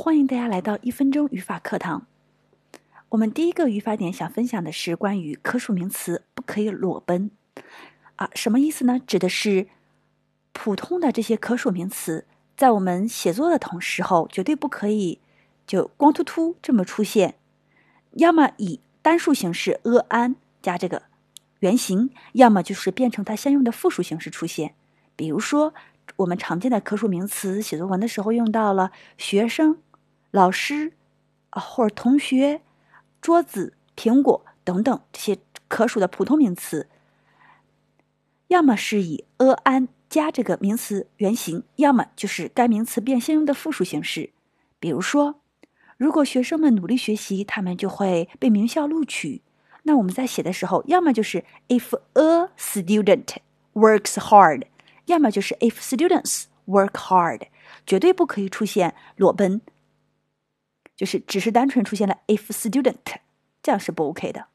欢迎大家来到一分钟语法课堂。我们第一个语法点想分享的是关于可数名词不可以裸奔啊，什么意思呢？指的是普通的这些可数名词，在我们写作的同时候，绝对不可以就光秃秃这么出现，要么以单数形式 a an 加这个原形，要么就是变成它相应的复数形式出现。比如说，我们常见的可数名词，写作文的时候用到了学生。老师啊，或者同学、桌子、苹果等等这些可数的普通名词，要么是以 a an 加这个名词原形，要么就是该名词变相应的复数形式。比如说，如果学生们努力学习，他们就会被名校录取。那我们在写的时候，要么就是 if a student works hard，要么就是 if students work hard，绝对不可以出现裸奔。就是只是单纯出现了 if student，这样是不 OK 的。